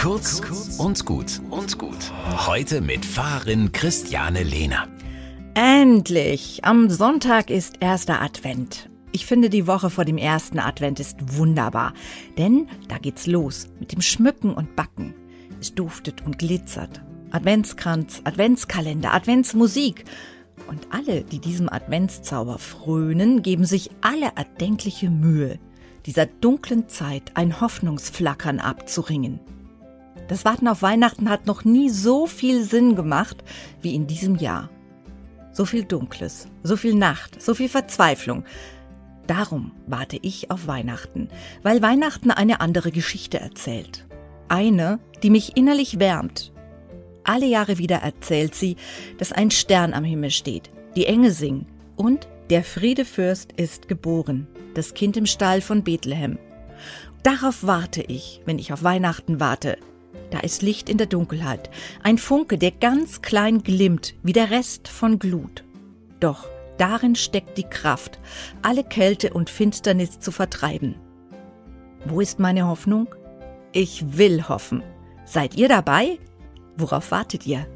Kurz und gut und gut. Heute mit Fahrerin Christiane Lehner. Endlich! Am Sonntag ist erster Advent. Ich finde, die Woche vor dem ersten Advent ist wunderbar, denn da geht's los mit dem Schmücken und Backen. Es duftet und glitzert. Adventskranz, Adventskalender, Adventsmusik. Und alle, die diesem Adventszauber frönen, geben sich alle erdenkliche Mühe, dieser dunklen Zeit ein Hoffnungsflackern abzuringen. Das Warten auf Weihnachten hat noch nie so viel Sinn gemacht wie in diesem Jahr. So viel Dunkles, so viel Nacht, so viel Verzweiflung. Darum warte ich auf Weihnachten, weil Weihnachten eine andere Geschichte erzählt. Eine, die mich innerlich wärmt. Alle Jahre wieder erzählt sie, dass ein Stern am Himmel steht, die Engel singen und der Friedefürst ist geboren, das Kind im Stall von Bethlehem. Darauf warte ich, wenn ich auf Weihnachten warte. Da ist Licht in der Dunkelheit, ein Funke, der ganz klein glimmt, wie der Rest von Glut. Doch darin steckt die Kraft, alle Kälte und Finsternis zu vertreiben. Wo ist meine Hoffnung? Ich will hoffen. Seid ihr dabei? Worauf wartet ihr?